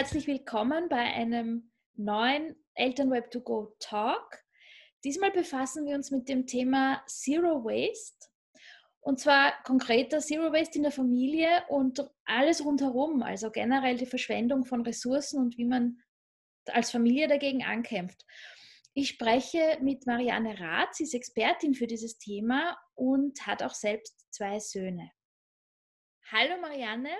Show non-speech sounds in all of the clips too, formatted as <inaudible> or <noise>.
herzlich willkommen bei einem neuen Elternweb to Go Talk. Diesmal befassen wir uns mit dem Thema Zero Waste und zwar konkreter Zero Waste in der Familie und alles rundherum, also generell die Verschwendung von Ressourcen und wie man als Familie dagegen ankämpft. Ich spreche mit Marianne Rath, sie ist Expertin für dieses Thema und hat auch selbst zwei Söhne. Hallo Marianne,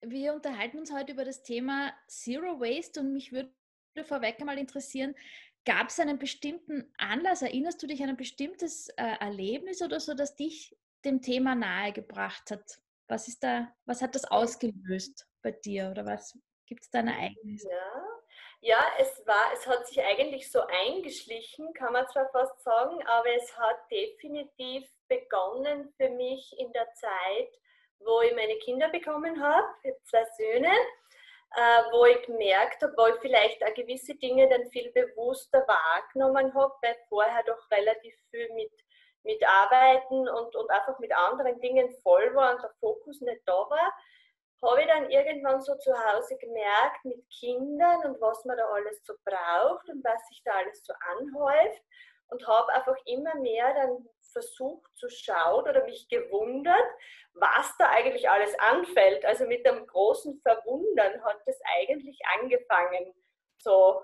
wir unterhalten uns heute über das Thema Zero Waste und mich würde vorweg einmal interessieren, gab es einen bestimmten Anlass, erinnerst du dich an ein bestimmtes äh, Erlebnis oder so, das dich dem Thema nahegebracht hat? Was ist da, was hat das ausgelöst bei dir oder was gibt es da ein Ereignis? Ja. Ja, es war, es hat sich eigentlich so eingeschlichen, kann man zwar fast sagen, aber es hat definitiv begonnen für mich in der Zeit, wo ich meine Kinder bekommen habe, zwei Söhne, äh, wo ich gemerkt habe, wo ich vielleicht auch gewisse Dinge dann viel bewusster wahrgenommen habe, weil vorher doch relativ viel mit, mit Arbeiten und, und einfach mit anderen Dingen voll war und der Fokus nicht da war, habe ich dann irgendwann so zu Hause gemerkt mit Kindern und was man da alles so braucht und was sich da alles so anhäuft und habe einfach immer mehr dann versucht zu schauen oder mich gewundert, was da eigentlich alles anfällt. Also mit einem großen Verwundern hat das eigentlich angefangen. So.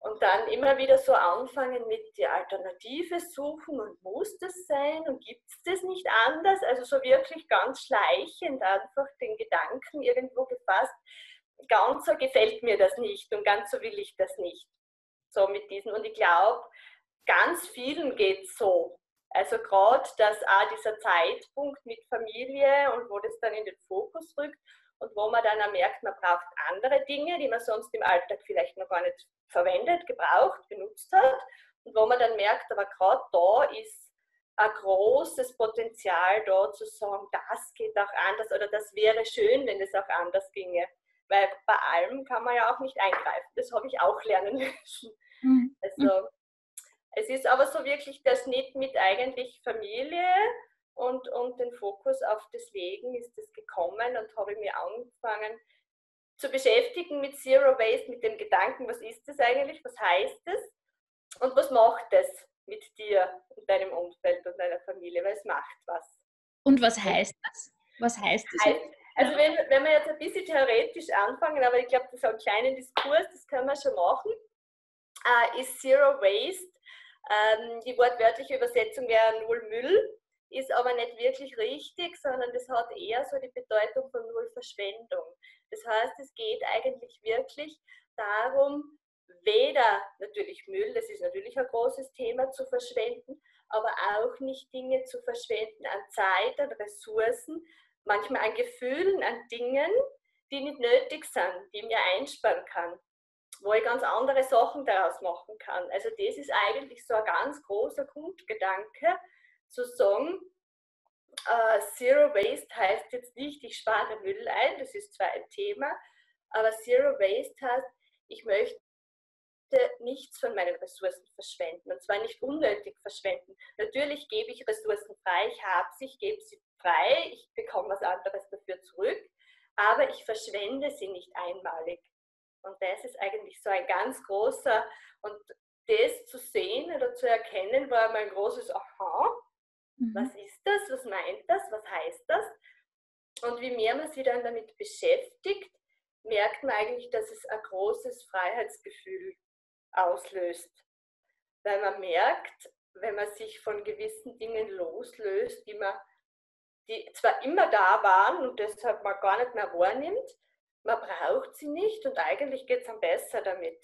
Und dann immer wieder so anfangen mit die Alternative suchen und muss das sein und gibt es das nicht anders? Also so wirklich ganz schleichend einfach den Gedanken irgendwo gefasst, ganz so gefällt mir das nicht und ganz so will ich das nicht. So mit diesen. Und ich glaube, ganz vielen geht es so. Also gerade, dass auch dieser Zeitpunkt mit Familie und wo das dann in den Fokus rückt und wo man dann auch merkt, man braucht andere Dinge, die man sonst im Alltag vielleicht noch gar nicht verwendet, gebraucht, benutzt hat und wo man dann merkt, aber gerade da ist ein großes Potenzial da zu sagen, das geht auch anders oder das wäre schön, wenn es auch anders ginge. Weil bei allem kann man ja auch nicht eingreifen. Das habe ich auch lernen <laughs> müssen. Mhm. Also es ist aber so wirklich der Schnitt mit eigentlich Familie und, und den Fokus auf das Legen ist es gekommen und habe mir angefangen zu beschäftigen mit Zero Waste, mit dem Gedanken, was ist das eigentlich, was heißt es und was macht es mit dir und deinem Umfeld und deiner Familie, weil es macht was. Und was heißt das? Was heißt das? also wenn, wenn wir jetzt ein bisschen theoretisch anfangen, aber ich glaube, das ist ein kleiner Diskurs, das können wir schon machen, uh, ist Zero Waste ähm, die wortwörtliche Übersetzung wäre Null Müll, ist aber nicht wirklich richtig, sondern das hat eher so die Bedeutung von Null Verschwendung. Das heißt, es geht eigentlich wirklich darum, weder natürlich Müll, das ist natürlich ein großes Thema, zu verschwenden, aber auch nicht Dinge zu verschwenden an Zeit, an Ressourcen, manchmal an Gefühlen, an Dingen, die nicht nötig sind, die mir einsparen kann wo ich ganz andere Sachen daraus machen kann. Also das ist eigentlich so ein ganz großer Grundgedanke, zu sagen, uh, Zero Waste heißt jetzt nicht, ich spare Müll ein, das ist zwar ein Thema, aber Zero Waste heißt, ich möchte nichts von meinen Ressourcen verschwenden und zwar nicht unnötig verschwenden. Natürlich gebe ich Ressourcen frei, ich habe sie, ich gebe sie frei, ich bekomme was anderes dafür zurück, aber ich verschwende sie nicht einmalig. Und das ist eigentlich so ein ganz großer, und das zu sehen oder zu erkennen, war mein großes Aha. Mhm. Was ist das? Was meint das? Was heißt das? Und wie mehr man sich dann damit beschäftigt, merkt man eigentlich, dass es ein großes Freiheitsgefühl auslöst. Weil man merkt, wenn man sich von gewissen Dingen loslöst, die, man, die zwar immer da waren und deshalb man gar nicht mehr wahrnimmt, man braucht sie nicht und eigentlich geht es am besser damit.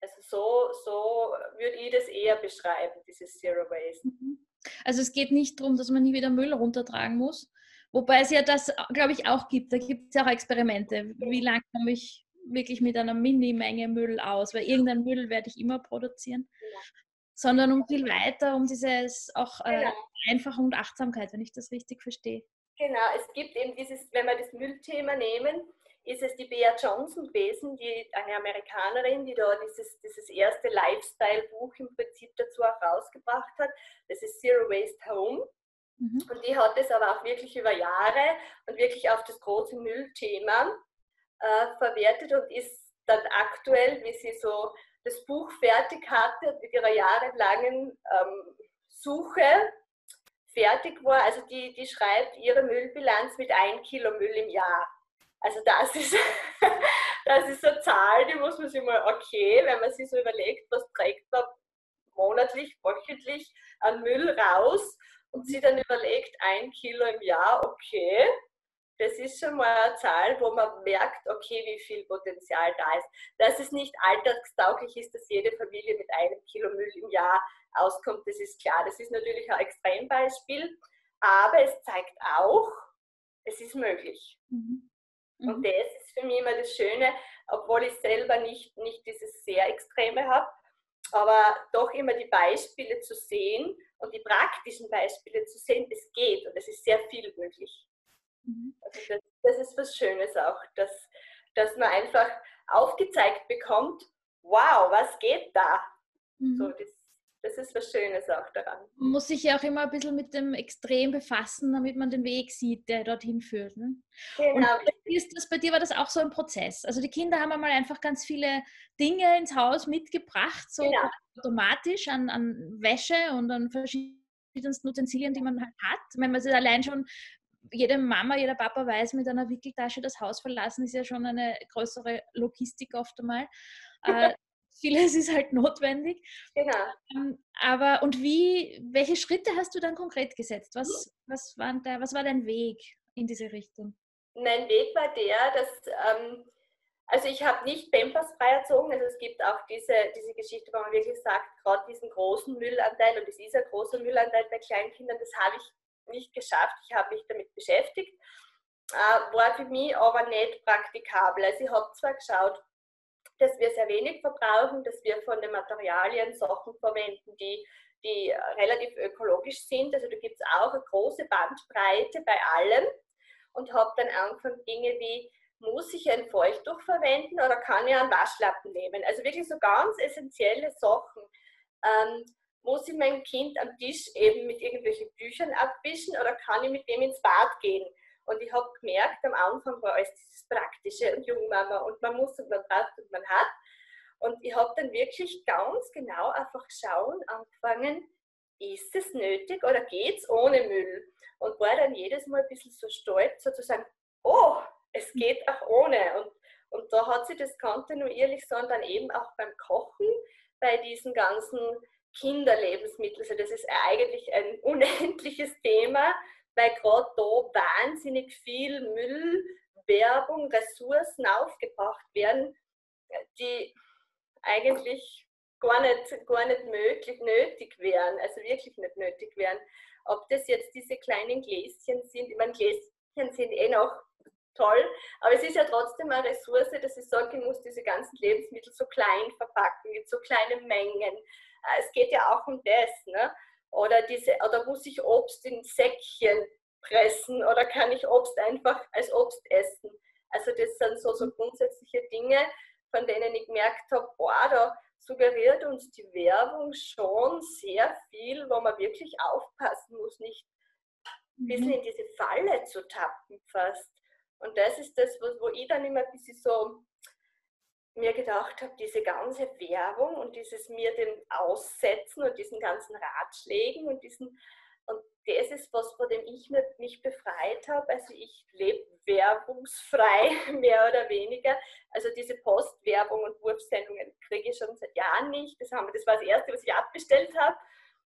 Also so, so würde ich das eher beschreiben, dieses Zero Waste. Mhm. Also es geht nicht darum, dass man nie wieder Müll runtertragen muss, wobei es ja das, glaube ich, auch gibt. Da gibt es ja auch Experimente. Wie lange komme ich wirklich mit einer Mini-Menge Müll aus? Weil irgendein Müll werde ich immer produzieren. Ja. Sondern um viel weiter, um dieses auch äh, genau. Einfachung und Achtsamkeit, wenn ich das richtig verstehe. Genau, es gibt eben dieses, wenn wir das Müllthema nehmen, ist es die Bea Johnson gewesen, die, eine Amerikanerin, die da dieses, dieses erste Lifestyle-Buch im Prinzip dazu auch rausgebracht hat. Das ist Zero Waste Home. Mhm. Und die hat es aber auch wirklich über Jahre und wirklich auf das große Müllthema äh, verwertet und ist dann aktuell, wie sie so das Buch fertig hatte mit ihrer jahrelangen ähm, Suche fertig war. Also die, die schreibt ihre Müllbilanz mit ein Kilo Müll im Jahr. Also das <laughs> ist, das ist eine Zahl, die muss man sich mal, okay, wenn man sich so überlegt, was trägt man monatlich, wöchentlich an Müll raus und sie dann überlegt, ein Kilo im Jahr, okay, das ist schon mal eine Zahl, wo man merkt, okay, wie viel Potenzial da ist. Dass es nicht alltagstauglich ist, dass jede Familie mit einem Kilo Müll im Jahr auskommt, das ist klar. Das ist natürlich ein Extrembeispiel, aber es zeigt auch, es ist möglich. Mhm. Und mhm. das ist für mich immer das Schöne, obwohl ich selber nicht, nicht dieses sehr Extreme habe, aber doch immer die Beispiele zu sehen und die praktischen Beispiele zu sehen, es geht und es ist sehr viel möglich. Mhm. Also das, das, ist was Schönes auch, dass, dass man einfach aufgezeigt bekommt, wow, was geht da? Mhm. So, das, das ist was Schönes auch daran. Man muss sich ja auch immer ein bisschen mit dem Extrem befassen, damit man den Weg sieht, der dorthin führt. Ne? Genau. Und ist das, bei dir war das auch so ein Prozess. Also die Kinder haben einmal einfach ganz viele Dinge ins Haus mitgebracht, so genau. automatisch an, an Wäsche und an verschiedensten Utensilien, die man halt hat. Wenn man sich allein schon jede Mama, jeder Papa weiß, mit einer Wickeltasche das Haus verlassen ist ja schon eine größere Logistik oft einmal. Äh, vieles ist halt notwendig. Genau. Ähm, aber und wie, welche Schritte hast du dann konkret gesetzt? Was, was, war, da, was war dein Weg in diese Richtung? Mein Weg war der, dass, ähm, also ich habe nicht Pampers frei erzogen, also es gibt auch diese, diese Geschichte, wo man wirklich sagt, gerade diesen großen Müllanteil, und es ist ein großer Müllanteil bei Kleinkindern, das habe ich nicht geschafft. Ich habe mich damit beschäftigt, äh, war für mich aber nicht praktikabel. Also ich habe zwar geschaut, dass wir sehr wenig verbrauchen, dass wir von den Materialien Sachen verwenden, die, die relativ ökologisch sind. Also da gibt es auch eine große Bandbreite bei allem und habe dann angefangen, Dinge wie muss ich ein Feuchttuch verwenden oder kann ich einen Waschlappen nehmen? Also wirklich so ganz essentielle Sachen. Ähm, muss ich mein Kind am Tisch eben mit irgendwelchen Büchern abwischen oder kann ich mit dem ins Bad gehen? Und ich habe gemerkt, am Anfang war alles dieses Praktische und Jungmama und man muss und man braucht und man hat. Und ich habe dann wirklich ganz genau einfach schauen angefangen, ist es nötig oder geht es ohne Müll? Und war dann jedes Mal ein bisschen so stolz, sozusagen, oh, es geht auch ohne. Und, und da hat sich das kontinuierlich so und dann eben auch beim Kochen, bei diesen ganzen Kinderlebensmittel. Also das ist eigentlich ein <laughs> unendliches Thema, weil gerade da wahnsinnig viel Müll, Werbung, Ressourcen aufgebracht werden, die eigentlich gar nicht, gar nicht möglich, nötig wären, also wirklich nicht nötig wären. Ob das jetzt diese kleinen Gläschen sind, ich meine, Gläschen sind eh noch toll, aber es ist ja trotzdem eine Ressource, dass ich sage, ich muss diese ganzen Lebensmittel so klein verpacken, in so kleinen Mengen. Äh, es geht ja auch um das. Ne? Oder, diese, oder muss ich Obst in Säckchen pressen oder kann ich Obst einfach als Obst essen? Also das sind so, so grundsätzliche Dinge, von denen ich gemerkt habe, boah, da suggeriert uns die Werbung schon sehr viel, wo man wirklich aufpassen muss, nicht ein bisschen mhm. in diese Falle zu tappen fast. Und das ist das, wo ich dann immer ein bisschen so mir gedacht habe, diese ganze Werbung und dieses mir dem Aussetzen und diesen ganzen Ratschlägen und diesen und das ist was, vor dem ich mich befreit habe. Also ich lebe werbungsfrei, <laughs> mehr oder weniger. Also diese Postwerbung und Wurfsendungen kriege ich schon seit Jahren nicht. Das, haben, das war das Erste, was ich abbestellt habe.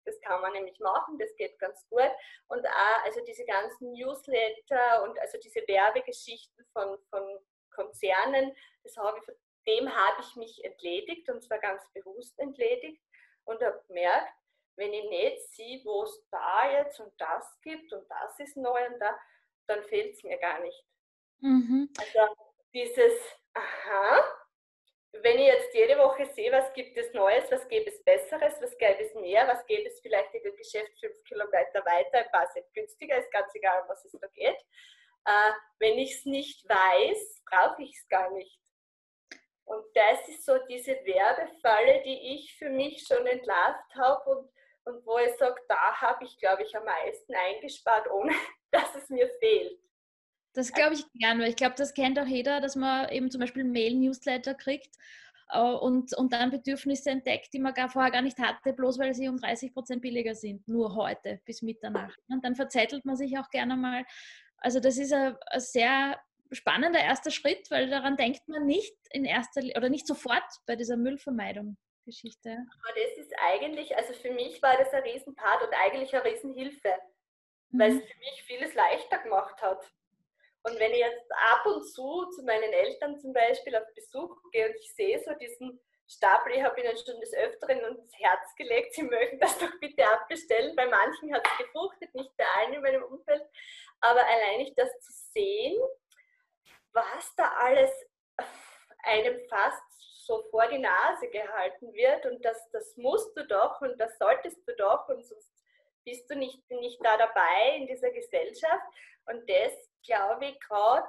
Das kann man nämlich machen, das geht ganz gut. Und auch also diese ganzen Newsletter und also diese Werbegeschichten von, von Konzernen, das habe ich dem habe ich mich entledigt und zwar ganz bewusst entledigt und habe gemerkt, wenn ich nicht sehe, wo es da jetzt und das gibt und das ist neu und da, dann fehlt es mir gar nicht. Mhm. Also dieses, aha, wenn ich jetzt jede Woche sehe, was gibt es Neues, was gäbe es Besseres, was gäbe es mehr, was gäbe es vielleicht in dem Geschäft fünf Kilometer weiter, ein paar Cent günstiger, ist ganz egal, was es da geht. Äh, wenn ich es nicht weiß, brauche ich es gar nicht. Und das ist so diese Werbefalle, die ich für mich schon entlarvt habe und, und wo ich sage, da habe ich, glaube ich, am meisten eingespart, ohne <laughs> dass es mir fehlt. Das glaube ich gern, weil ich glaube, das kennt auch jeder, dass man eben zum Beispiel Mail-Newsletter kriegt äh, und, und dann Bedürfnisse entdeckt, die man gar vorher gar nicht hatte, bloß weil sie um 30 Prozent billiger sind, nur heute bis Mitternacht. Und dann verzettelt man sich auch gerne mal. Also das ist ein, ein sehr spannender erster Schritt, weil daran denkt man nicht in erster oder nicht sofort bei dieser Müllvermeidung. Geschichte. Aber das ist eigentlich, also für mich war das ein Riesenpart und eigentlich eine Riesenhilfe, mhm. weil es für mich vieles leichter gemacht hat. Und wenn ich jetzt ab und zu zu meinen Eltern zum Beispiel auf Besuch gehe und ich sehe so diesen Stapel, ich habe ihnen schon des Öfteren ins Herz gelegt, sie mögen das doch bitte abbestellen. Bei manchen hat es gefruchtet, nicht bei allen in meinem Umfeld. Aber allein das zu sehen, was da alles einem fast so vor die Nase gehalten wird und das, das musst du doch und das solltest du doch und sonst bist du nicht, nicht da dabei in dieser Gesellschaft. Und das glaube ich gerade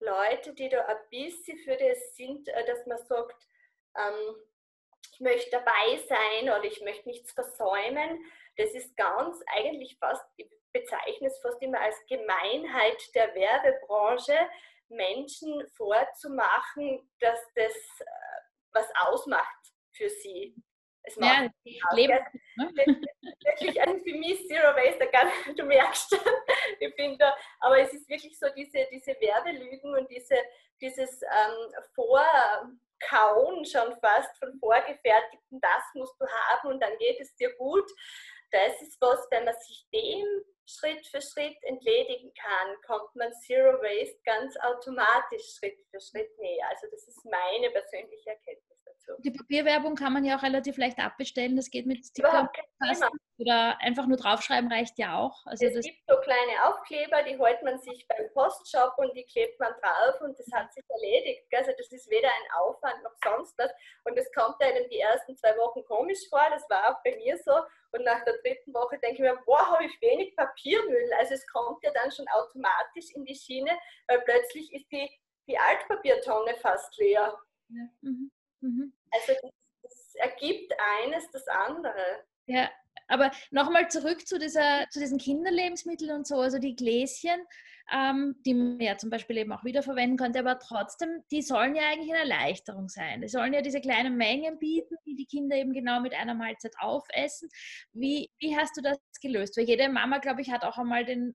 Leute, die da ein bisschen für das sind, äh, dass man sagt, ähm, ich möchte dabei sein oder ich möchte nichts versäumen. Das ist ganz eigentlich fast, ich bezeichne es fast immer als Gemeinheit der Werbebranche, Menschen vorzumachen, dass das äh, was ausmacht für sie. Es macht ja, Leben. Ne? Wirklich ein für mich Zero Waste, <laughs> du merkst, ich finde, aber es ist wirklich so diese, diese Werbelügen und diese, dieses ähm, Vorkauen schon fast von vorgefertigten, das musst du haben und dann geht es dir gut. Das ist was, wenn man sich dem Schritt für Schritt entledigen kann, kommt man Zero Waste ganz automatisch Schritt für Schritt näher. Also das ist meine persönliche Erkenntnis dazu. Die Papierwerbung kann man ja auch relativ leicht abbestellen. Das geht mit Sticker oder einfach nur draufschreiben reicht ja auch. Also es gibt so kleine Aufkleber, die holt man sich beim Postshop und die klebt man drauf und das hat sich erledigt. Also das ist weder ein Aufwand noch sonst was. Und es kommt einem die ersten zwei Wochen komisch vor. Das war auch bei mir so. Und nach der dritten Woche denke ich mir, boah, habe ich wenig Papiermüll. Also es kommt ja dann schon automatisch in die Schiene, weil plötzlich ist die, die Altpapiertonne fast leer. Ja. Mhm. Mhm. Also das, das, ergibt eines das andere. Ja, aber nochmal zurück zu, dieser, zu diesen Kinderlebensmitteln und so, also die Gläschen ähm, die man ja zum Beispiel eben auch wiederverwenden könnte, aber trotzdem, die sollen ja eigentlich eine Erleichterung sein. Die sollen ja diese kleinen Mengen bieten, die die Kinder eben genau mit einer Mahlzeit aufessen. Wie, wie hast du das gelöst? Weil jede Mama, glaube ich, hat auch einmal den,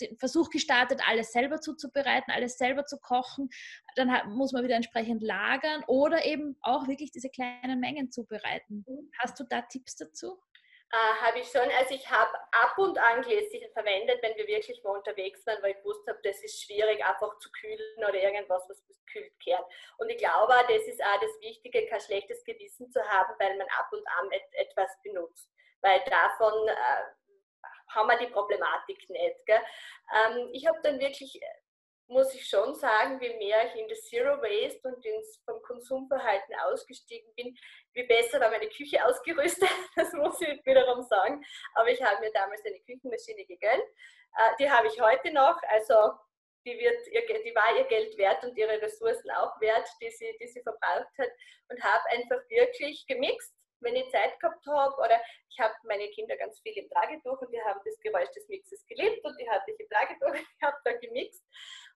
den Versuch gestartet, alles selber zuzubereiten, alles selber zu kochen. Dann hat, muss man wieder entsprechend lagern oder eben auch wirklich diese kleinen Mengen zubereiten. Hast du da Tipps dazu? Äh, habe ich schon, also ich habe ab und an Gläschen verwendet, wenn wir wirklich mal unterwegs waren, weil ich wusste, das ist schwierig, einfach zu kühlen oder irgendwas, was kühlt kehrt. Und ich glaube, das ist auch das Wichtige, kein schlechtes Gewissen zu haben, weil man ab und an et etwas benutzt. Weil davon äh, haben wir die Problematik nicht. Ähm, ich habe dann wirklich muss ich schon sagen, je mehr ich in das Zero Waste und ins vom Konsumverhalten ausgestiegen bin, wie besser war meine Küche <laughs> ausgerüstet. Das muss ich wiederum sagen. Aber ich habe mir damals eine Küchenmaschine gegönnt. Äh, die habe ich heute noch. Also die, wird die war ihr Geld wert und ihre Ressourcen auch wert, die sie, die sie verbraucht hat. Und habe einfach wirklich gemixt wenn ich Zeit gehabt habe oder ich habe meine Kinder ganz viel im Tragetuch und die haben das Geräusch des Mixes geliebt und die hatte ich im Tragetuch, ich <laughs> habe da gemixt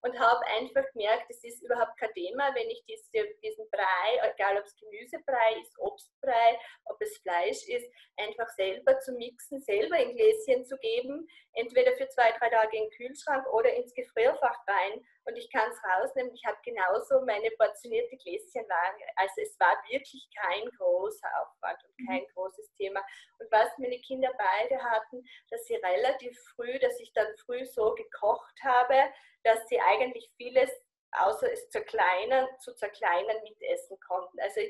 und habe einfach gemerkt, es ist überhaupt kein Thema, wenn ich diese, diesen Brei, egal ob es Gemüsebrei ist, Obstbrei, ob es Fleisch ist, einfach selber zu mixen, selber in Gläschen zu geben, entweder für zwei, drei Tage in den Kühlschrank oder ins Gefrierfach rein und ich kann es rausnehmen. Ich habe genauso meine portionierte Gläschen waren. Also es war wirklich kein großer Aufwand und mhm. kein großes Thema. Und was meine Kinder beide hatten, dass sie relativ früh, dass ich dann früh so gekocht habe, dass sie eigentlich vieles außer es zerkleinern, zu zerkleinern mitessen konnten. Also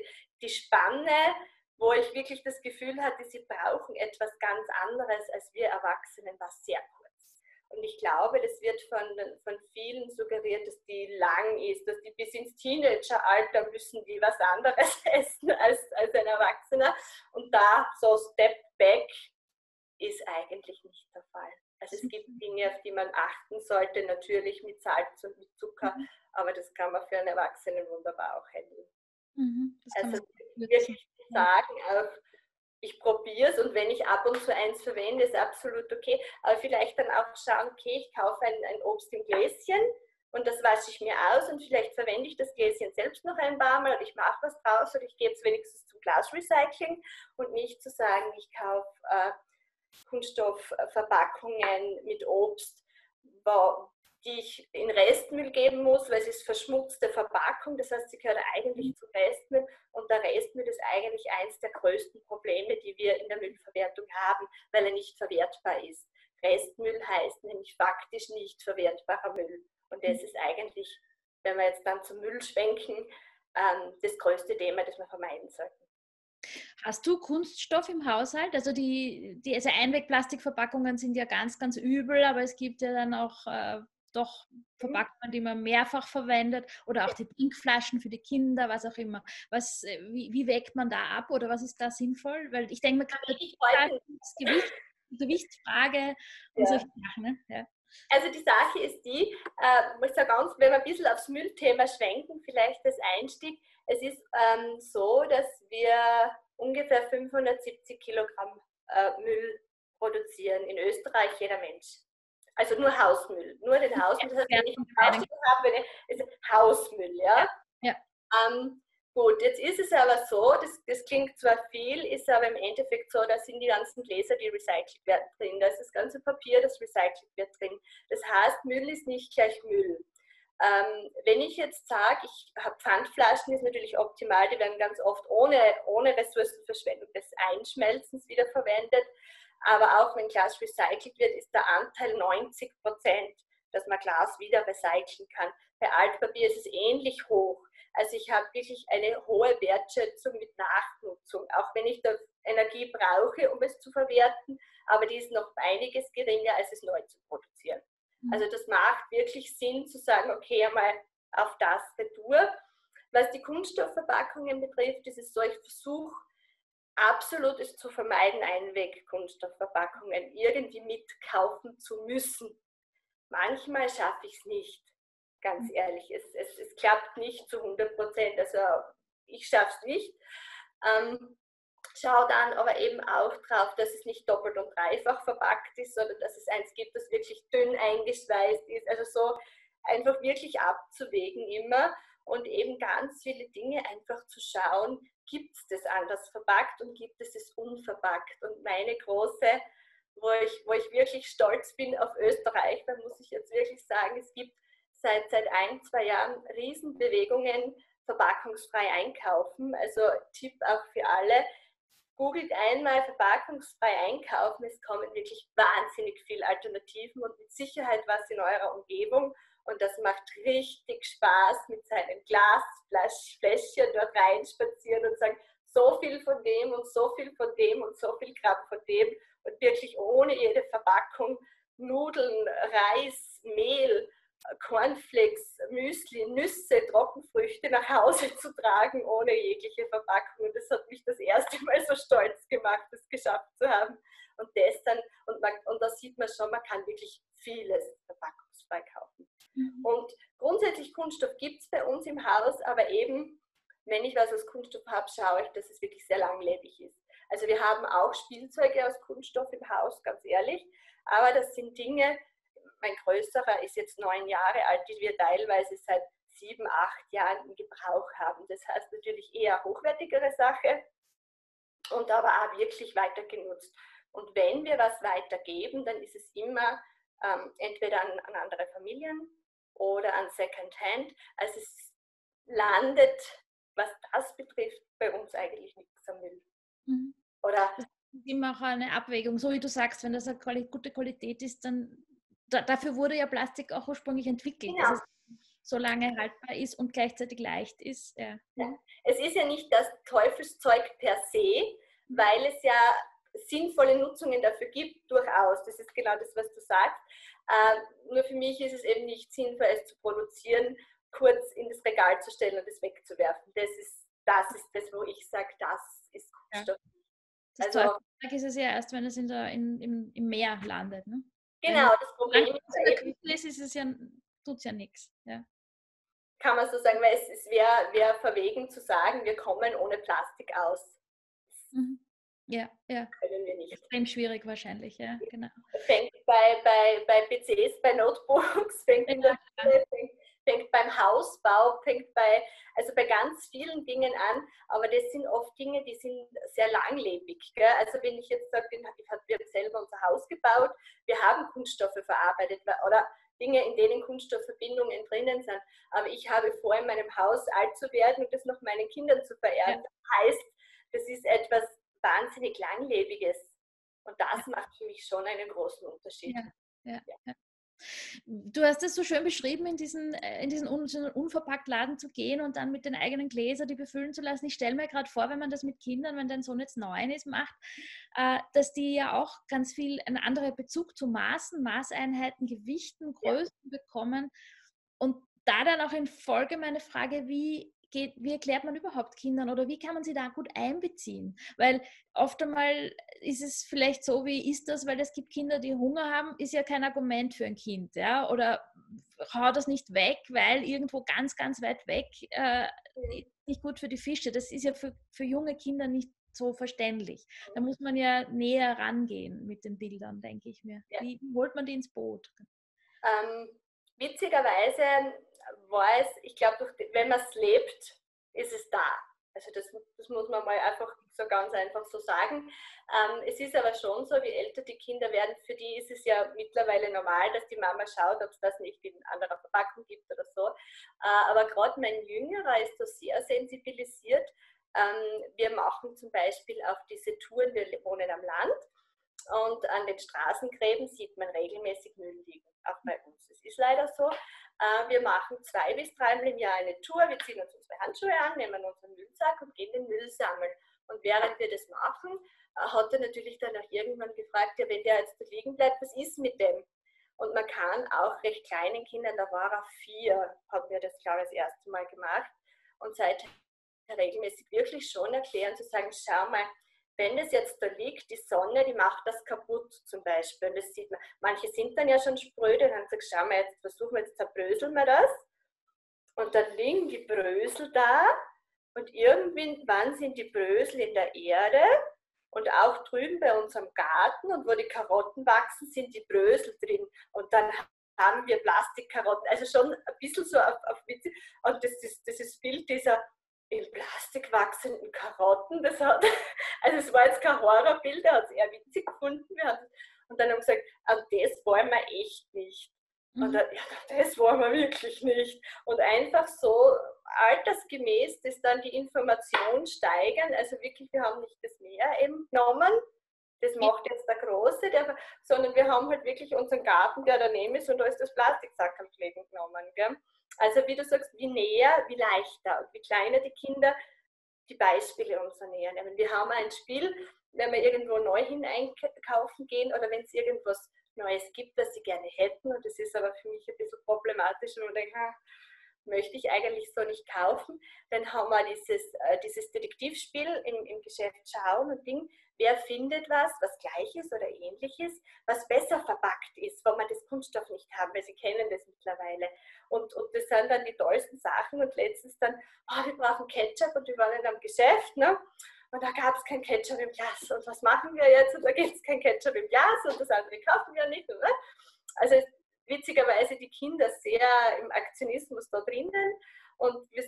die Spanne, wo ich wirklich das Gefühl hatte, sie brauchen etwas ganz anderes als wir Erwachsenen, war sehr kurz. Und ich glaube, das wird von, von vielen suggeriert, dass die lang ist, dass die bis ins Teenageralter müssen die was anderes <laughs> essen als, als ein Erwachsener. Und da so Step Back ist eigentlich nicht der Fall. Also es gibt Dinge, auf die man achten sollte, natürlich mit Salz und mit Zucker, mhm. aber das kann man für einen Erwachsenen wunderbar auch handeln. Mhm, also wirklich sagen, auch, ich probiere es und wenn ich ab und zu eins verwende, ist absolut okay. Aber vielleicht dann auch schauen, okay, ich kaufe ein, ein Obst im Gläschen und das wasche ich mir aus und vielleicht verwende ich das Gläschen selbst noch ein paar Mal oder ich mache was draus oder ich gehe jetzt wenigstens zum Glasrecycling und nicht zu sagen, ich kaufe äh, Kunststoffverpackungen mit Obst, die ich in Restmüll geben muss, weil es ist verschmutzte Verpackung, das heißt, sie gehört eigentlich zu Restmüll und der Restmüll ist eigentlich eines der größten Probleme, die wir in der Müllverwertung haben, weil er nicht verwertbar ist. Restmüll heißt nämlich faktisch nicht verwertbarer Müll. Und das ist eigentlich, wenn wir jetzt dann zum Müll schwenken, ähm, das größte Thema, das wir vermeiden sollten. Hast du Kunststoff im Haushalt? Also die, die also Einwegplastikverpackungen sind ja ganz, ganz übel, aber es gibt ja dann auch äh, doch mhm. Verpackungen, die man mehrfach verwendet oder auch die Trinkflaschen für die Kinder, was auch immer. Was, äh, wie, wie wägt man da ab oder was ist da sinnvoll? Weil ich denke, man kann die Gewicht, Gewichtsfrage und ja. solche Sachen. Ne? Ja. Also die Sache ist die, äh, muss ja ganz, wenn wir ein bisschen aufs Müllthema schwenken, vielleicht das Einstieg. Es ist ähm, so, dass wir ungefähr 570 Kilogramm äh, Müll produzieren in Österreich, jeder Mensch. Also nur Hausmüll, nur den Hausmüll. Das heißt, wenn ich Hausmüll habe, ist Hausmüll, ja. ja. Ähm, Gut, jetzt ist es aber so, das, das, klingt zwar viel, ist aber im Endeffekt so, da sind die ganzen Gläser, die recycelt werden, drin. Da ist das ganze Papier, das recycelt wird drin. Das heißt, Müll ist nicht gleich Müll. Ähm, wenn ich jetzt sage, ich habe Pfandflaschen, ist natürlich optimal, die werden ganz oft ohne, ohne Ressourcenverschwendung des Einschmelzens wiederverwendet. Aber auch wenn Glas recycelt wird, ist der Anteil 90 Prozent, dass man Glas wieder recyceln kann. Bei Altpapier ist es ähnlich hoch. Also ich habe wirklich eine hohe Wertschätzung mit Nachnutzung, auch wenn ich da Energie brauche, um es zu verwerten, aber die ist noch einiges geringer, als es neu zu produzieren. Mhm. Also das macht wirklich Sinn zu sagen, okay, einmal auf das Retour. Was die Kunststoffverpackungen betrifft, ist es so, ich versuche absolut es zu vermeiden, Einweg-Kunststoffverpackungen irgendwie mitkaufen zu müssen. Manchmal schaffe ich es nicht ganz ehrlich. Es, es, es klappt nicht zu 100 Prozent. Also ich schaffe es nicht. Ähm, schau dann aber eben auch drauf, dass es nicht doppelt und dreifach verpackt ist, sondern dass es eins gibt, das wirklich dünn eingeschweißt ist. Also so einfach wirklich abzuwägen immer und eben ganz viele Dinge einfach zu schauen, gibt es das anders verpackt und gibt es es unverpackt. Und meine große, wo ich, wo ich wirklich stolz bin auf Österreich, da muss ich jetzt wirklich sagen, es gibt seit, seit ein, zwei Jahren Riesenbewegungen verpackungsfrei einkaufen. Also Tipp auch für alle. Googelt einmal verpackungsfrei einkaufen. Es kommen wirklich wahnsinnig viele Alternativen und mit Sicherheit was in eurer Umgebung. Und das macht richtig Spaß, mit seinen Glasfläschchen dort reinspazieren und sagen, so viel von dem und so viel von dem und so viel Gramm von dem und wirklich ohne jede Verpackung Nudeln, Reis, Mehl Cornflakes, Müsli, Nüsse, Trockenfrüchte nach Hause zu tragen, ohne jegliche Verpackung. Und das hat mich das erste Mal so stolz gemacht, das geschafft zu haben. Und das dann, und, man, und da sieht man schon, man kann wirklich vieles verpackungsfrei kaufen. Mhm. Und grundsätzlich Kunststoff gibt es bei uns im Haus, aber eben, wenn ich was aus Kunststoff habe, schaue ich, dass es wirklich sehr langlebig ist. Also wir haben auch Spielzeuge aus Kunststoff im Haus, ganz ehrlich, aber das sind Dinge, mein größerer ist jetzt neun Jahre alt, die wir teilweise seit sieben, acht Jahren im Gebrauch haben. Das heißt natürlich eher hochwertigere Sache und aber auch wirklich weiter genutzt. Und wenn wir was weitergeben, dann ist es immer ähm, entweder an, an, andere Familien oder an Secondhand. Also es landet, was das betrifft, bei uns eigentlich nichts am Müll. Mhm. Oder das ist immer auch eine Abwägung. So wie du sagst, wenn das eine gute Qualität ist, dann da, dafür wurde ja Plastik auch ursprünglich entwickelt, genau. dass es so lange haltbar ist und gleichzeitig leicht ist. Ja. Ja. Es ist ja nicht das Teufelszeug per se, weil es ja sinnvolle Nutzungen dafür gibt, durchaus. Das ist genau das, was du sagst. Äh, nur für mich ist es eben nicht sinnvoll, es zu produzieren, kurz in das Regal zu stellen und es wegzuwerfen. Das ist das, ist das wo ich sage, das ist Kunststoff. Ja. Das also, Zeug ist es ja erst, wenn es in der, in, im, im Meer landet. Ne? Genau, das Problem ist, ist es ja, tut ja nichts. Ja. Kann man so sagen, weil es, es wäre wär verwegen zu sagen, wir kommen ohne Plastik aus. Mhm. Ja, ja. Können wir nicht. Extrem schwierig wahrscheinlich, ja, genau. Fängt bei, bei, bei PCs, bei Notebooks, <laughs> fängt in der Schule, fängt, fängt beim Hausbau, fängt bei, also bei ganz vielen Dingen an, aber das sind oft Dinge, die sind sehr langlebig. Gell? Also wenn ich jetzt sage, wir haben selber unser Haus gebaut, wir haben Kunststoffe verarbeitet oder Dinge, in denen Kunststoffverbindungen drinnen sind. Aber ich habe vor, in meinem Haus alt zu werden und das noch meinen Kindern zu verehren. Ja. Das heißt, das ist etwas wahnsinnig Langlebiges. Und das macht für mich schon einen großen Unterschied. Ja, ja, Du hast es so schön beschrieben, in diesen, äh, in diesen unverpackt Laden zu gehen und dann mit den eigenen Gläsern die befüllen zu lassen. Ich stelle mir gerade vor, wenn man das mit Kindern, wenn dein Sohn jetzt neun ist, macht, äh, dass die ja auch ganz viel einen anderen Bezug zu Maßen, Maßeinheiten, Gewichten, Größen ja. bekommen. Und da dann auch in Folge meine Frage, wie geht, wie erklärt man überhaupt Kindern oder wie kann man sie da gut einbeziehen? Weil oft einmal ist es vielleicht so, wie ist das, weil es gibt Kinder, die Hunger haben, ist ja kein Argument für ein Kind, ja, oder hau das nicht weg, weil irgendwo ganz, ganz weit weg äh, nicht gut für die Fische. Das ist ja für, für junge Kinder nicht so verständlich. Da muss man ja näher rangehen mit den Bildern, denke ich mir. Ja. Wie holt man die ins Boot? Ähm, witzigerweise es, ich glaube, wenn man es lebt, ist es da. Also das, das, muss man mal einfach so ganz einfach so sagen. Ähm, es ist aber schon so, wie älter die Kinder werden, für die ist es ja mittlerweile normal, dass die Mama schaut, ob es das nicht in anderer Verpackung gibt oder so. Äh, aber gerade mein Jüngerer ist da sehr sensibilisiert. Ähm, wir machen zum Beispiel auf diese Touren, wir wohnen am Land und an den Straßengräben sieht man regelmäßig Müll liegen, auch bei uns. Es ist leider so. Äh, wir machen zwei bis dreimal im Jahr eine Tour. Wir ziehen uns unsere Handschuhe an, nehmen unseren Müllsack und gehen den Müll sammeln. Und während wir das machen, äh, hat er natürlich dann auch irgendwann gefragt, ja, wenn der jetzt da liegen bleibt, was ist mit dem? Und man kann auch recht kleinen Kindern, da war er vier, haben wir das, glaube ich, das erste Mal gemacht. Und seither regelmäßig wirklich schon erklären, zu sagen, schau mal, wenn es jetzt da liegt, die Sonne, die macht das kaputt zum Beispiel. Das sieht man. Manche sind dann ja schon spröde und dann sagt, schau mal, jetzt versuchen wir, jetzt zerbröseln wir das. Und dann liegen die Brösel da und irgendwann sind die Brösel in der Erde und auch drüben bei unserem Garten und wo die Karotten wachsen, sind die Brösel drin. Und dann haben wir Plastikkarotten, also schon ein bisschen so auf, auf Witze. Und das ist das Bild dieser in Plastik wachsenden Karotten. Das hat, <laughs> also es war jetzt kein Horrorbild, er hat es eher witzig gefunden. und dann haben wir gesagt, ah, das wollen wir echt nicht. Und mhm. dann, ja, das wollen wir wirklich nicht. Und einfach so altersgemäß dass dann die Information steigern. Also wirklich, wir haben nicht das Meer eben genommen, das macht jetzt der Große, der, sondern wir haben halt wirklich unseren Garten, der daneben ist und da ist das Plastiksackerl genommen. Gell? Also wie du sagst, wie näher, wie leichter und wie kleiner die Kinder die Beispiele uns ernähren. Wir haben ein Spiel, wenn wir irgendwo neu hineinkaufen gehen oder wenn es irgendwas Neues gibt, das sie gerne hätten und das ist aber für mich ein bisschen problematisch und ich denke, möchte ich eigentlich so nicht kaufen. Dann haben wir dieses, äh, dieses Detektivspiel im, im Geschäft schauen und Ding, wer findet was, was gleiches oder ähnliches, was besser verpackt ist, wo man das Kunststoff nicht haben, weil sie kennen das mittlerweile. Und, und das sind dann die tollsten Sachen und letztens dann, oh, wir brauchen Ketchup und wir waren in einem Geschäft, ne? Und da gab es kein Ketchup im Glas. Und was machen wir jetzt? Und da gibt es kein Ketchup im Glas und das andere kaufen wir nicht. Oder? Also witzigerweise die Kinder sehr im Aktionismus da drinnen und wir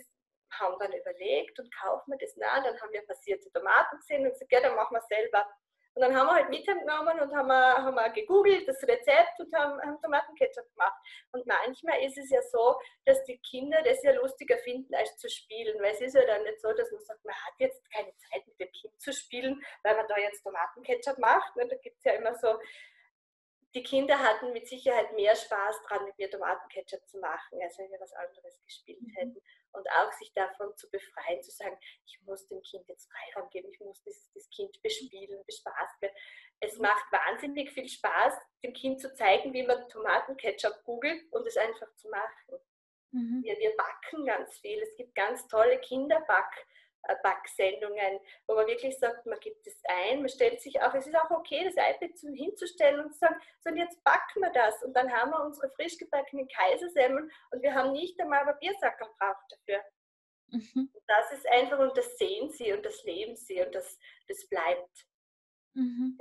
haben dann überlegt und kaufen wir das nach. Dann haben wir passierte Tomaten gesehen und gesagt, ja, dann machen wir selber. Und dann haben wir halt mitgenommen und haben, wir, haben wir gegoogelt, das Rezept und haben, haben Tomatenketchup gemacht. Und manchmal ist es ja so, dass die Kinder das ja lustiger finden, als zu spielen. Weil es ist ja dann nicht so, dass man sagt, man hat jetzt keine Zeit mit dem Kind zu spielen, weil man da jetzt Tomatenketchup macht. Da gibt es ja immer so die Kinder hatten mit Sicherheit mehr Spaß dran, mit mir Tomatenketchup zu machen, als wenn wir was anderes gespielt mhm. hätten. Und auch sich davon zu befreien, zu sagen, ich muss dem Kind jetzt Freiraum geben, ich muss das, das Kind bespielen, bespaßen. Es mhm. macht wahnsinnig viel Spaß, dem Kind zu zeigen, wie man Tomatenketchup googelt und es einfach zu machen. Mhm. Wir, wir backen ganz viel. Es gibt ganz tolle Kinderback- Backsendungen, wo man wirklich sagt, man gibt es ein, man stellt sich auch, es ist auch okay, das iPad hinzustellen und zu sagen, so und jetzt backen wir das und dann haben wir unsere frisch gebackenen Kaisersemmeln und wir haben nicht einmal Papiersack gebraucht dafür. Mhm. Das ist einfach und das sehen sie und das leben sie und das, das bleibt. Mhm.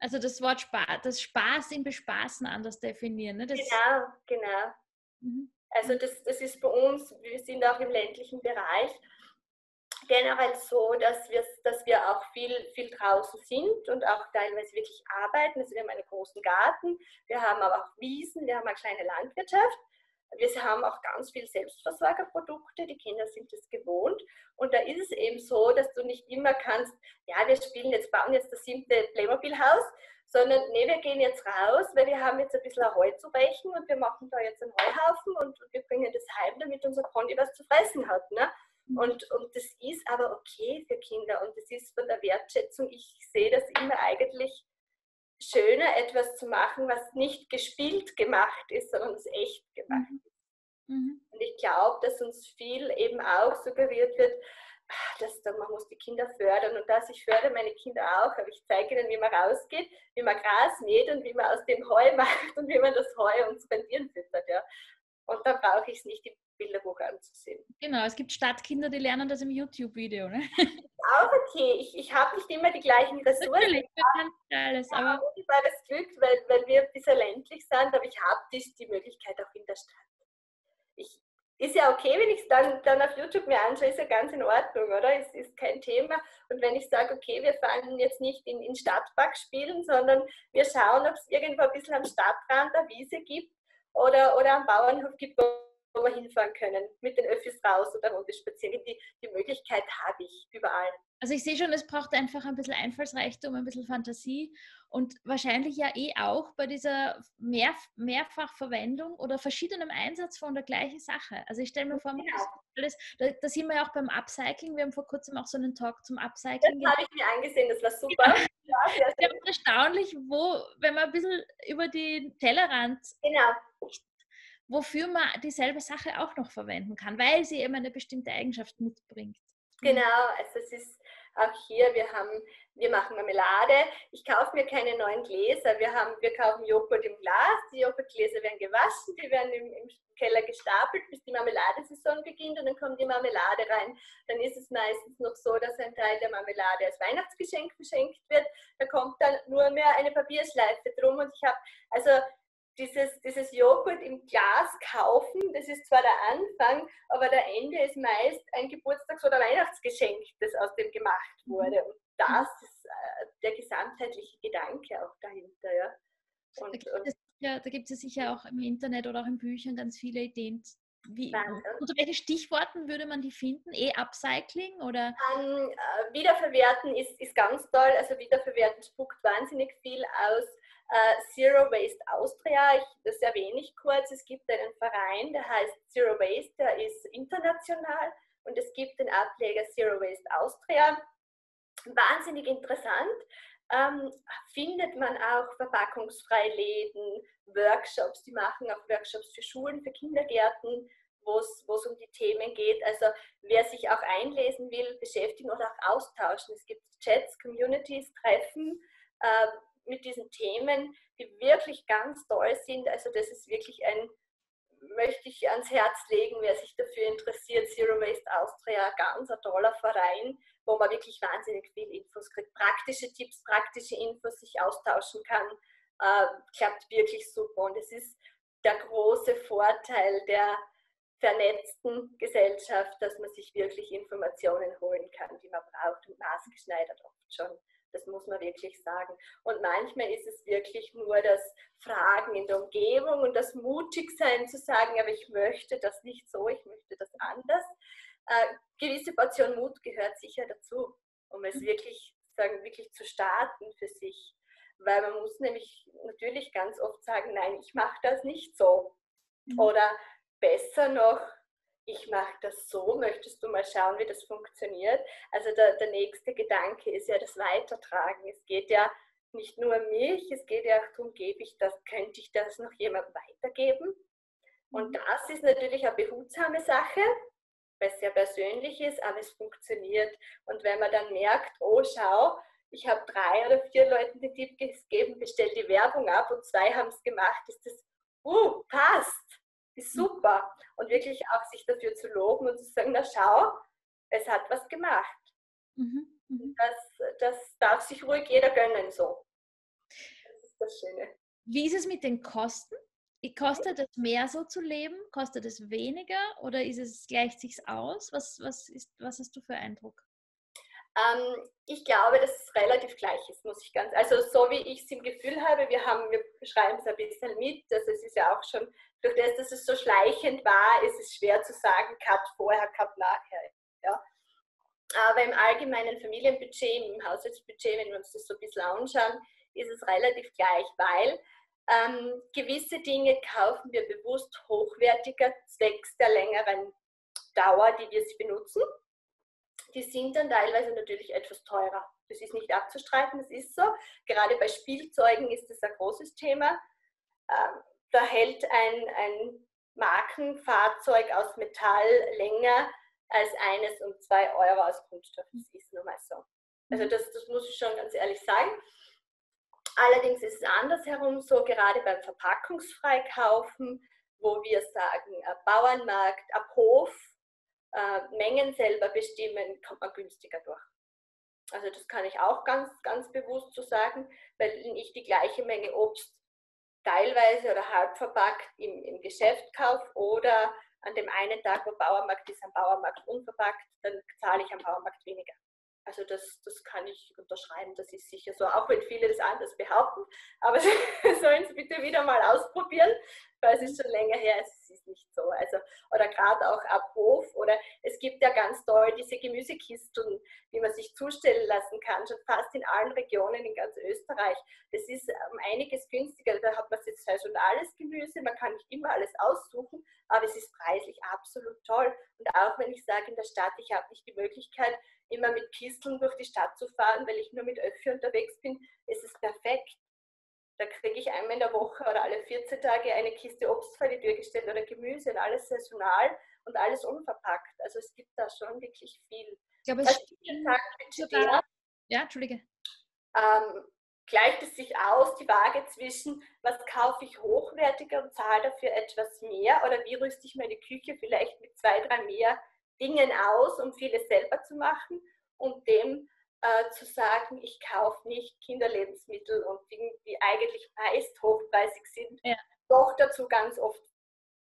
Also das Wort Spaß, das Spaß im Bespaßen anders definieren. Ne? Das genau, genau. Mhm. Also das, das ist bei uns, wir sind auch im ländlichen Bereich, generell so, dass wir, dass wir auch viel, viel draußen sind und auch teilweise wirklich arbeiten. Also wir haben einen großen Garten, wir haben aber auch Wiesen, wir haben eine kleine Landwirtschaft. Wir haben auch ganz viel Selbstversorgerprodukte, die Kinder sind es gewohnt. Und da ist es eben so, dass du nicht immer kannst, ja, wir spielen jetzt, bauen jetzt das siebte Playmobil-Haus, sondern nee, wir gehen jetzt raus, weil wir haben jetzt ein bisschen Heu zu brechen und wir machen da jetzt einen Heuhaufen und wir bringen das heim, damit unser Pony was zu fressen hat. Ne? Mhm. Und, und das ist aber okay für Kinder und das ist von der Wertschätzung, ich sehe das immer eigentlich schöner, etwas zu machen, was nicht gespielt gemacht ist, sondern es echt gemacht mhm. ist. Mhm. Und ich glaube, dass uns viel eben auch suggeriert wird, ah, dass man muss die Kinder fördern und dass ich fördere meine Kinder auch, aber ich zeige ihnen, wie man rausgeht, wie man Gras mäht und wie man aus dem Heu <laughs> macht und wie man das Heu unseren Tieren füttert. Ja. Und da brauche ich es nicht Bilderbuch anzusehen. Genau, es gibt Stadtkinder, die lernen das im YouTube-Video. Ne? Auch okay, ich, ich habe nicht immer die gleichen Ressourcen. Natürlich, wir können alles, aber... Ich habe das Glück, weil, weil wir ein bisschen ländlich sind, aber ich habe die, die Möglichkeit auch in der Stadt. Ich, ist ja okay, wenn ich es dann, dann auf YouTube mir anschaue, ist ja ganz in Ordnung, oder? Es ist kein Thema. Und wenn ich sage, okay, wir fahren jetzt nicht in, in Stadtpark spielen, sondern wir schauen, ob es irgendwo ein bisschen am Stadtrand eine Wiese gibt oder, oder am Bauernhof gibt, wo wir hinfahren können, mit den Öffis raus oder runter spazieren. Die, die Möglichkeit habe ich überall. Also ich sehe schon, es braucht einfach ein bisschen Einfallsreichtum, ein bisschen Fantasie und wahrscheinlich ja eh auch bei dieser Mehr Mehrfachverwendung oder verschiedenem Einsatz von der gleichen Sache. Also ich stelle mir vor, ja. alles, da, da, sind wir ja auch beim Upcycling. Wir haben vor kurzem auch so einen Talk zum Upcycling. Das habe ich mir angesehen, das war super. Ja. <laughs> Ja, ja erstaunlich, wo, wenn man ein bisschen über den Tellerrand genau wofür man dieselbe Sache auch noch verwenden kann, weil sie eben eine bestimmte Eigenschaft mitbringt. Genau, also es ist auch hier, wir haben, wir machen Marmelade. Ich kaufe mir keine neuen Gläser. Wir, haben, wir kaufen Joghurt im Glas. Die Joghurtgläser werden gewaschen, die werden im, im Keller gestapelt, bis die Marmeladesaison beginnt und dann kommt die Marmelade rein. Dann ist es meistens noch so, dass ein Teil der Marmelade als Weihnachtsgeschenk verschenkt wird. Da kommt dann nur mehr eine Papierschleife drum und ich habe, also dieses, dieses Joghurt im Glas kaufen, das ist zwar der Anfang, aber der Ende ist meist ein Geburtstags- oder Weihnachtsgeschenk, das aus dem gemacht mhm. wurde. Und das ist äh, der gesamtheitliche Gedanke auch dahinter. Ja. Und, da, gibt es, ja, da gibt es sicher auch im Internet oder auch in Büchern ganz viele Ideen. Wie, unter welchen Stichworten würde man die finden? E-Upcycling oder? Um, äh, wiederverwerten ist, ist ganz toll. Also wiederverwerten spuckt wahnsinnig viel aus. Uh, Zero Waste Austria, ich, das erwähne ich kurz, es gibt einen Verein, der heißt Zero Waste, der ist international und es gibt den Ableger Zero Waste Austria. Wahnsinnig interessant. Ähm, findet man auch verpackungsfreie Läden, Workshops, die machen auch Workshops für Schulen, für Kindergärten, wo es um die Themen geht. Also wer sich auch einlesen will, beschäftigen oder auch austauschen. Es gibt Chats, Communities, Treffen, äh, mit diesen Themen, die wirklich ganz toll sind. Also das ist wirklich ein, möchte ich ans Herz legen, wer sich dafür interessiert, Zero Waste Austria, ganz ein toller Verein, wo man wirklich wahnsinnig viel Infos kriegt, praktische Tipps, praktische Infos sich austauschen kann, äh, klappt wirklich super und es ist der große Vorteil der vernetzten Gesellschaft, dass man sich wirklich Informationen holen kann, die man braucht und maßgeschneidert oft schon. Das muss man wirklich sagen. Und manchmal ist es wirklich nur das Fragen in der Umgebung und das Mutigsein zu sagen, aber ich möchte das nicht so, ich möchte das anders. Äh, gewisse Portion Mut gehört sicher dazu, um es mhm. wirklich, sagen, wirklich zu starten für sich. Weil man muss nämlich natürlich ganz oft sagen, nein, ich mache das nicht so. Mhm. Oder besser noch, ich mache das so, möchtest du mal schauen, wie das funktioniert? Also der, der nächste Gedanke ist ja das Weitertragen. Es geht ja nicht nur um mich, es geht ja auch darum, gebe ich das, könnte ich das noch jemandem weitergeben? Und mhm. das ist natürlich eine behutsame Sache, weil es sehr persönlich ist, aber es funktioniert. Und wenn man dann merkt, oh schau, ich habe drei oder vier Leuten den Tipp gegeben, bestell die Werbung ab und zwei haben es gemacht, ist das, uh, passt ist super. Und wirklich auch sich dafür zu loben und zu sagen, na schau, es hat was gemacht. Mhm. Mhm. Das, das darf sich ruhig jeder gönnen so. Das ist das Schöne. Wie ist es mit den Kosten? Kostet es mehr so zu leben? Kostet es weniger oder ist es gleicht sich aus? Was, was, ist, was hast du für Eindruck? Ähm, ich glaube, dass es relativ gleich ist, muss ich ganz. Also so wie ich es im Gefühl habe, wir haben, wir schreiben es ein bisschen mit. Also es ist ja auch schon durch das, dass es so schleichend war, ist es schwer zu sagen, Cut vorher, Cut nachher. Ja. Aber im allgemeinen Familienbudget, im Haushaltsbudget, wenn wir uns das so ein bisschen anschauen, ist es relativ gleich, weil ähm, gewisse Dinge kaufen wir bewusst hochwertiger zwecks der längeren Dauer, die wir sie benutzen. Die sind dann teilweise natürlich etwas teurer. Das ist nicht abzustreiten, das ist so. Gerade bei Spielzeugen ist das ein großes Thema. Ähm, da hält ein, ein Markenfahrzeug aus Metall länger als eines um zwei Euro aus Kunststoff. Das ist nun mal so. Also das, das muss ich schon ganz ehrlich sagen. Allerdings ist es andersherum so, gerade beim Verpackungsfreikaufen, wo wir sagen, äh, Bauernmarkt ab Hof, äh, Mengen selber bestimmen, kommt man günstiger durch. Also das kann ich auch ganz, ganz bewusst so sagen, weil ich die gleiche Menge Obst teilweise oder halb verpackt im, im Geschäft kaufe oder an dem einen Tag, wo Bauernmarkt ist, am Bauernmarkt unverpackt, dann zahle ich am Bauernmarkt weniger. Also das, das kann ich unterschreiben, das ist sicher so, auch wenn viele das anders behaupten. Aber <laughs> sollen Sie bitte wieder mal ausprobieren, weil es ist schon länger her, es ist nicht so. Also, oder gerade auch ab Hof oder es gibt ja ganz toll diese Gemüsekisten, die man sich zustellen lassen kann, schon fast in allen Regionen in ganz Österreich. Das ist um einiges günstiger, da hat man jetzt saisonales Gemüse, man kann nicht immer alles aussuchen, aber es ist preislich absolut toll. Und auch wenn ich sage in der Stadt, ich habe nicht die Möglichkeit, immer mit Kisteln durch die Stadt zu fahren, weil ich nur mit Öffi unterwegs bin, ist es perfekt. Da kriege ich einmal in der Woche oder alle 14 Tage eine Kiste Obst vor die Tür gestellt oder Gemüse und alles saisonal und alles unverpackt. Also es gibt da schon wirklich viel. Ich glaube, es stimmt. Ja, Entschuldige. Ähm, gleicht es sich aus, die Waage zwischen, was kaufe ich hochwertiger und zahle dafür etwas mehr oder wie rüste ich meine Küche vielleicht mit zwei, drei mehr Dingen aus, um vieles selber zu machen und dem äh, zu sagen, ich kaufe nicht Kinderlebensmittel und Dinge, die eigentlich meist hochpreisig sind, ja. doch dazu ganz oft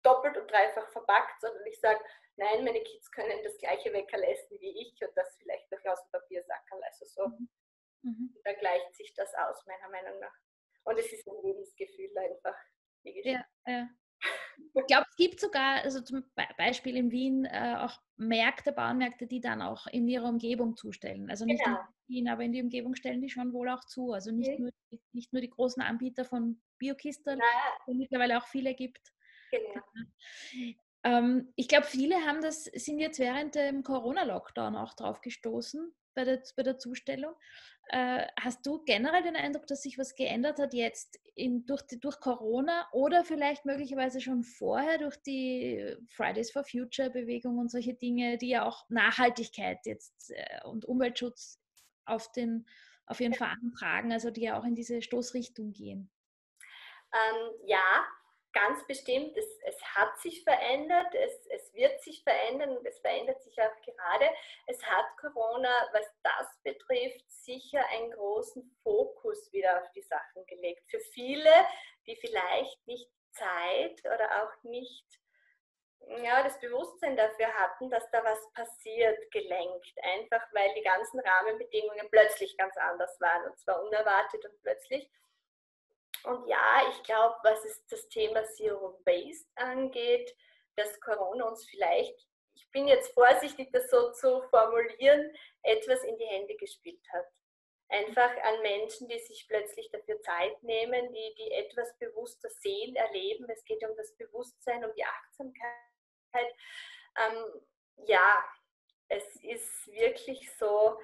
doppelt und dreifach verpackt, sondern ich sage, nein, meine Kids können das gleiche weglerleisten wie ich und das vielleicht noch aus dem Papiersackerl. Also so, mhm. mhm. da gleicht sich das aus, meiner Meinung nach. Und es ist ein Lebensgefühl einfach. Ja, ja. Ich glaube, es gibt sogar, also zum Beispiel in Wien, äh, auch Märkte, Bauernmärkte, die dann auch in ihrer Umgebung zustellen. Also nicht genau. in Wien, aber in die Umgebung stellen die schon wohl auch zu. Also nicht, okay. nur, nicht nur die großen Anbieter von Biokisteln, die es mittlerweile auch viele gibt. Genau. <laughs> Ähm, ich glaube, viele haben das, sind jetzt während dem Corona-Lockdown auch drauf gestoßen bei der, bei der Zustellung. Äh, hast du generell den Eindruck, dass sich was geändert hat jetzt in, durch, die, durch Corona oder vielleicht möglicherweise schon vorher durch die Fridays for Future Bewegung und solche Dinge, die ja auch Nachhaltigkeit jetzt äh, und Umweltschutz auf, den, auf ihren Fahnen tragen, also die ja auch in diese Stoßrichtung gehen? Ähm, ja, ganz bestimmt, es, es hat sich verändert, es, es wird sich verändern und es verändert sich auch gerade. Es hat Corona, was das betrifft, sicher einen großen Fokus wieder auf die Sachen gelegt. Für viele, die vielleicht nicht Zeit oder auch nicht ja, das Bewusstsein dafür hatten, dass da was passiert, gelenkt. Einfach weil die ganzen Rahmenbedingungen plötzlich ganz anders waren und zwar unerwartet und plötzlich. Und ja, ich glaube, was es das Thema Zero Waste angeht, dass Corona uns vielleicht, ich bin jetzt vorsichtig, das so zu formulieren, etwas in die Hände gespielt hat. Einfach an Menschen, die sich plötzlich dafür Zeit nehmen, die, die etwas bewusster sehen, erleben. Es geht um das Bewusstsein, um die Achtsamkeit. Ähm, ja, es ist wirklich so,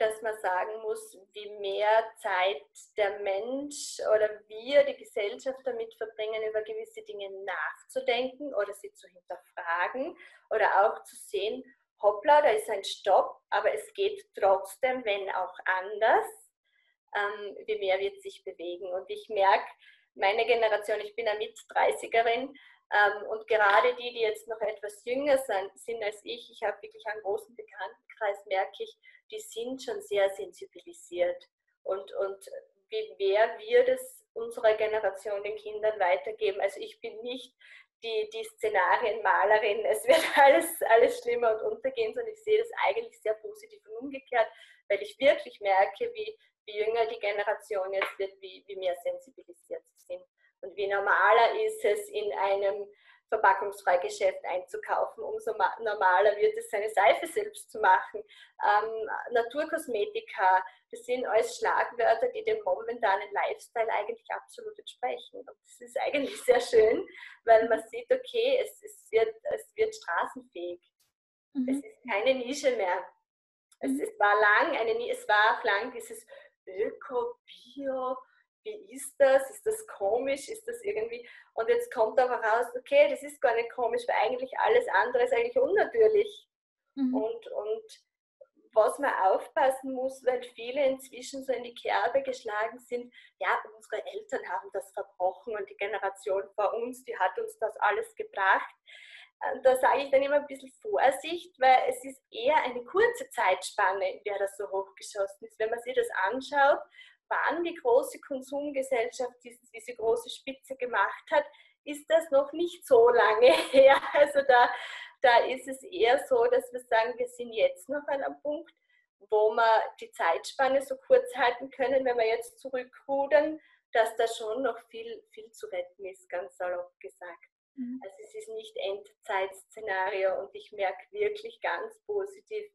dass man sagen muss, wie mehr Zeit der Mensch oder wir, die Gesellschaft damit verbringen, über gewisse Dinge nachzudenken oder sie zu hinterfragen oder auch zu sehen, hoppla, da ist ein Stopp, aber es geht trotzdem, wenn auch anders, ähm, wie mehr wird sich bewegen. Und ich merke, meine Generation, ich bin eine Mit-30erin, ähm, und gerade die, die jetzt noch etwas jünger sind, sind als ich, ich habe wirklich einen großen Bekanntenkreis, merke ich, die sind schon sehr sensibilisiert. Und, und wie mehr wir das unserer Generation den Kindern weitergeben. Also ich bin nicht die, die Szenarienmalerin, es wird <laughs> alles, alles schlimmer und untergehen, sondern ich sehe das eigentlich sehr positiv und umgekehrt, weil ich wirklich merke, wie, wie jünger die Generation jetzt wird, wie, wie mehr sensibilisiert sie sind. Und wie normaler ist es, in einem Verpackungsfreigeschäft einzukaufen. Umso normaler wird es, seine Seife selbst zu machen. Ähm, Naturkosmetika, das sind alles Schlagwörter, die dem momentanen Lifestyle eigentlich absolut entsprechen. Und das ist eigentlich <laughs> sehr schön, weil man sieht, okay, es, es, wird, es wird straßenfähig. Mhm. Es ist keine Nische mehr. Es, mhm. es war lang eine, es war lang dieses Öko, Bio, wie ist das? Ist das komisch? Ist das irgendwie? Und jetzt kommt aber raus, okay, das ist gar nicht komisch, weil eigentlich alles andere ist eigentlich unnatürlich. Mhm. Und, und was man aufpassen muss, weil viele inzwischen so in die Kerbe geschlagen sind, ja, unsere Eltern haben das verbrochen und die Generation vor uns, die hat uns das alles gebracht. Äh, da sage ich dann immer ein bisschen Vorsicht, weil es ist eher eine kurze Zeitspanne, in der das so hochgeschossen ist. Wenn man sich das anschaut, wann die große Konsumgesellschaft diese große Spitze gemacht hat, ist das noch nicht so lange <laughs> her. Also da, da ist es eher so, dass wir sagen, wir sind jetzt noch an einem Punkt, wo wir die Zeitspanne so kurz halten können, wenn wir jetzt zurückrudern, dass da schon noch viel, viel zu retten ist, ganz salopp gesagt. Mhm. Also es ist nicht Endzeitszenario und ich merke wirklich ganz positiv,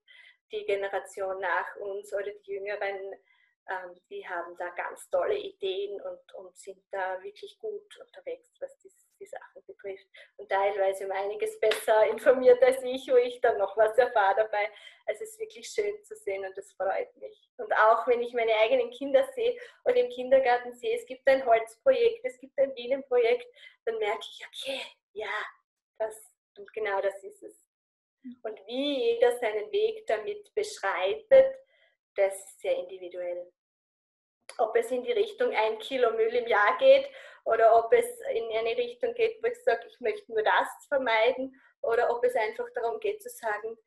die Generation nach uns oder die Jüngeren ähm, die haben da ganz tolle Ideen und, und sind da wirklich gut unterwegs, was die, die Sachen betrifft. Und teilweise um einiges besser informiert als ich, wo ich dann noch was erfahre dabei. Also es ist wirklich schön zu sehen und das freut mich. Und auch wenn ich meine eigenen Kinder sehe oder im Kindergarten sehe, es gibt ein Holzprojekt, es gibt ein Bienenprojekt, dann merke ich, okay, ja, das und genau das ist es. Und wie jeder seinen Weg damit beschreitet, das ist sehr individuell. Ob es in die Richtung ein Kilo Müll im Jahr geht oder ob es in eine Richtung geht, wo ich sage, ich möchte nur das vermeiden oder ob es einfach darum geht zu sagen,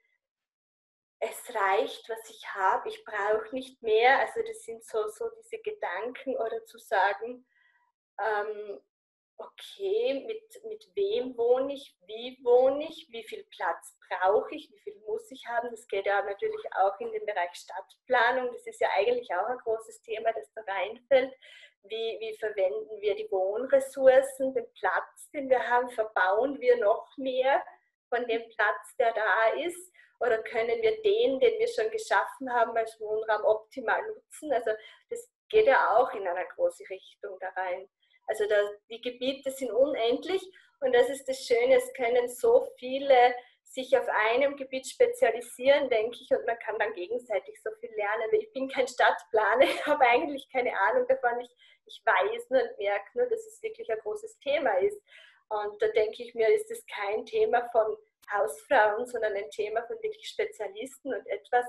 es reicht, was ich habe, ich brauche nicht mehr. Also das sind so, so diese Gedanken oder zu sagen, ähm, okay, mit, mit wem wohne ich, wie wohne ich, wie viel Platz brauche ich, wie viel muss ich haben. Das geht ja natürlich auch in den Bereich Stadtplanung. Das ist ja eigentlich auch ein großes Thema, das da reinfällt. Wie, wie verwenden wir die Wohnressourcen, den Platz, den wir haben, verbauen wir noch mehr von dem Platz, der da ist? Oder können wir den, den wir schon geschaffen haben, als Wohnraum optimal nutzen? Also das geht ja auch in eine große Richtung da rein. Also da, die Gebiete sind unendlich und das ist das Schöne, es können so viele sich auf einem Gebiet spezialisieren, denke ich, und man kann dann gegenseitig so viel lernen. Ich bin kein Stadtplaner, <laughs> ich habe eigentlich keine Ahnung davon. Ich, ich weiß nur und merke nur, dass es wirklich ein großes Thema ist. Und da denke ich mir, ist es kein Thema von Hausfrauen, sondern ein Thema von wirklich Spezialisten und etwas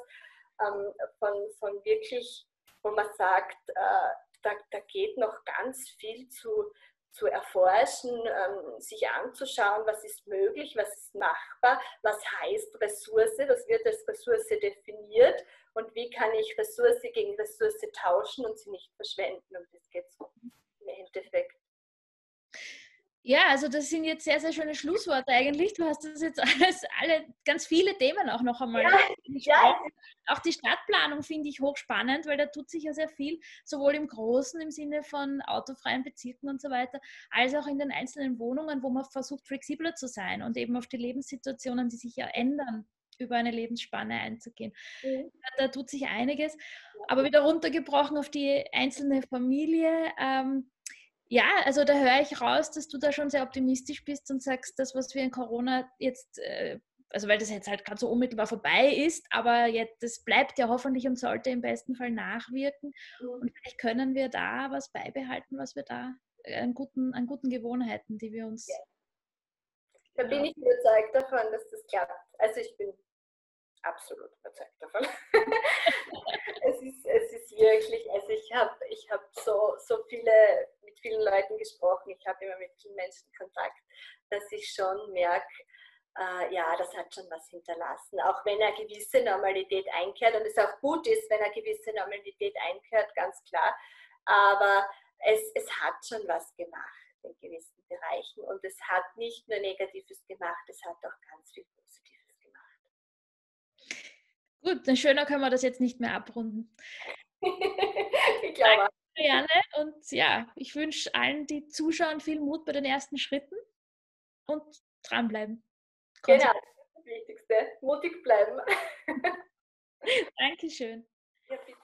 ähm, von, von wirklich, wo man sagt, äh, da, da geht noch ganz viel zu, zu erforschen, ähm, sich anzuschauen, was ist möglich, was ist machbar, was heißt Ressource, was wird als Ressource definiert und wie kann ich Ressource gegen Ressource tauschen und sie nicht verschwenden. Und das geht so im Endeffekt. Ja, also das sind jetzt sehr, sehr schöne Schlussworte eigentlich. Du hast das jetzt <laughs> alles, alle, ganz viele Themen auch noch einmal. Ja, <laughs> ja. Auch die Stadtplanung finde ich hochspannend, weil da tut sich ja sehr viel, sowohl im Großen im Sinne von autofreien Bezirken und so weiter, als auch in den einzelnen Wohnungen, wo man versucht, flexibler zu sein und eben auf die Lebenssituationen, die sich ja ändern, über eine Lebensspanne einzugehen. Mhm. Da, da, tut sich einiges. Aber wieder runtergebrochen auf die einzelne Familie. Ähm, ja, also da höre ich raus, dass du da schon sehr optimistisch bist und sagst, das, was wir in Corona jetzt, äh, also weil das jetzt halt gerade so unmittelbar vorbei ist, aber jetzt, das bleibt ja hoffentlich und sollte im besten Fall nachwirken. Mhm. Und vielleicht können wir da was beibehalten, was wir da äh, an guten, an guten Gewohnheiten, die wir uns. Ja. Da bin ich überzeugt davon, dass das klappt. Also ich bin absolut überzeugt davon. <laughs> es, ist, es ist wirklich, also ich habe ich hab so, so viele mit vielen Leuten gesprochen, ich habe immer mit vielen Menschen Kontakt, dass ich schon merke, äh, ja, das hat schon was hinterlassen. Auch wenn eine gewisse Normalität einkehrt und es auch gut ist, wenn eine gewisse Normalität einkehrt, ganz klar. Aber es, es hat schon was gemacht in gewissen Bereichen und es hat nicht nur Negatives gemacht, es hat auch ganz viel Positives. Gut, dann schöner können wir das jetzt nicht mehr abrunden. <laughs> ich glaube. Marianne. Und ja, ich wünsche allen, die zuschauen, viel Mut bei den ersten Schritten und dranbleiben. Genau, das ist das Wichtigste. Mutig bleiben. <laughs> Dankeschön. Ja, bitte.